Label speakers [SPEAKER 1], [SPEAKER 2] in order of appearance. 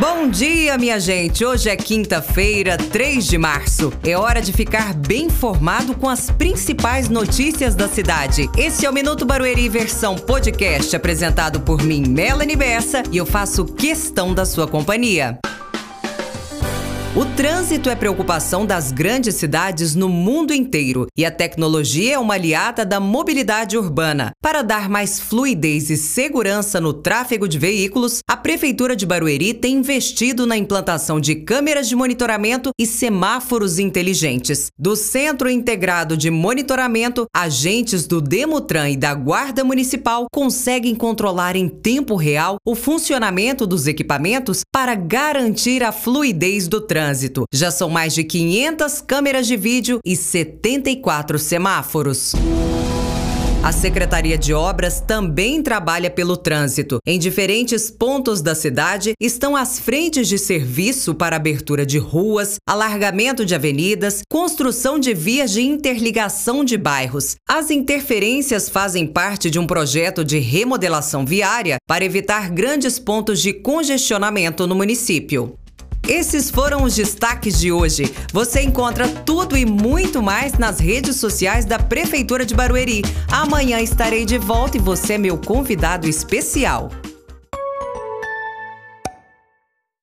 [SPEAKER 1] Bom dia, minha gente! Hoje é quinta-feira, 3 de março. É hora de ficar bem informado com as principais notícias da cidade. Esse é o Minuto Barueri versão podcast, apresentado por mim, Melanie Bessa, e eu faço questão da sua companhia. O trânsito é preocupação das grandes cidades no mundo inteiro e a tecnologia é uma aliada da mobilidade urbana. Para dar mais fluidez e segurança no tráfego de veículos, a Prefeitura de Barueri tem investido na implantação de câmeras de monitoramento e semáforos inteligentes. Do Centro Integrado de Monitoramento, agentes do Demutran e da Guarda Municipal conseguem controlar em tempo real o funcionamento dos equipamentos para garantir a fluidez do trânsito trânsito. Já são mais de 500 câmeras de vídeo e 74 semáforos. A Secretaria de Obras também trabalha pelo trânsito. Em diferentes pontos da cidade estão as frentes de serviço para abertura de ruas, alargamento de avenidas, construção de vias de interligação de bairros. As interferências fazem parte de um projeto de remodelação viária para evitar grandes pontos de congestionamento no município. Esses foram os destaques de hoje. Você encontra tudo e muito mais nas redes sociais da Prefeitura de Barueri. Amanhã estarei de volta e você é meu convidado especial.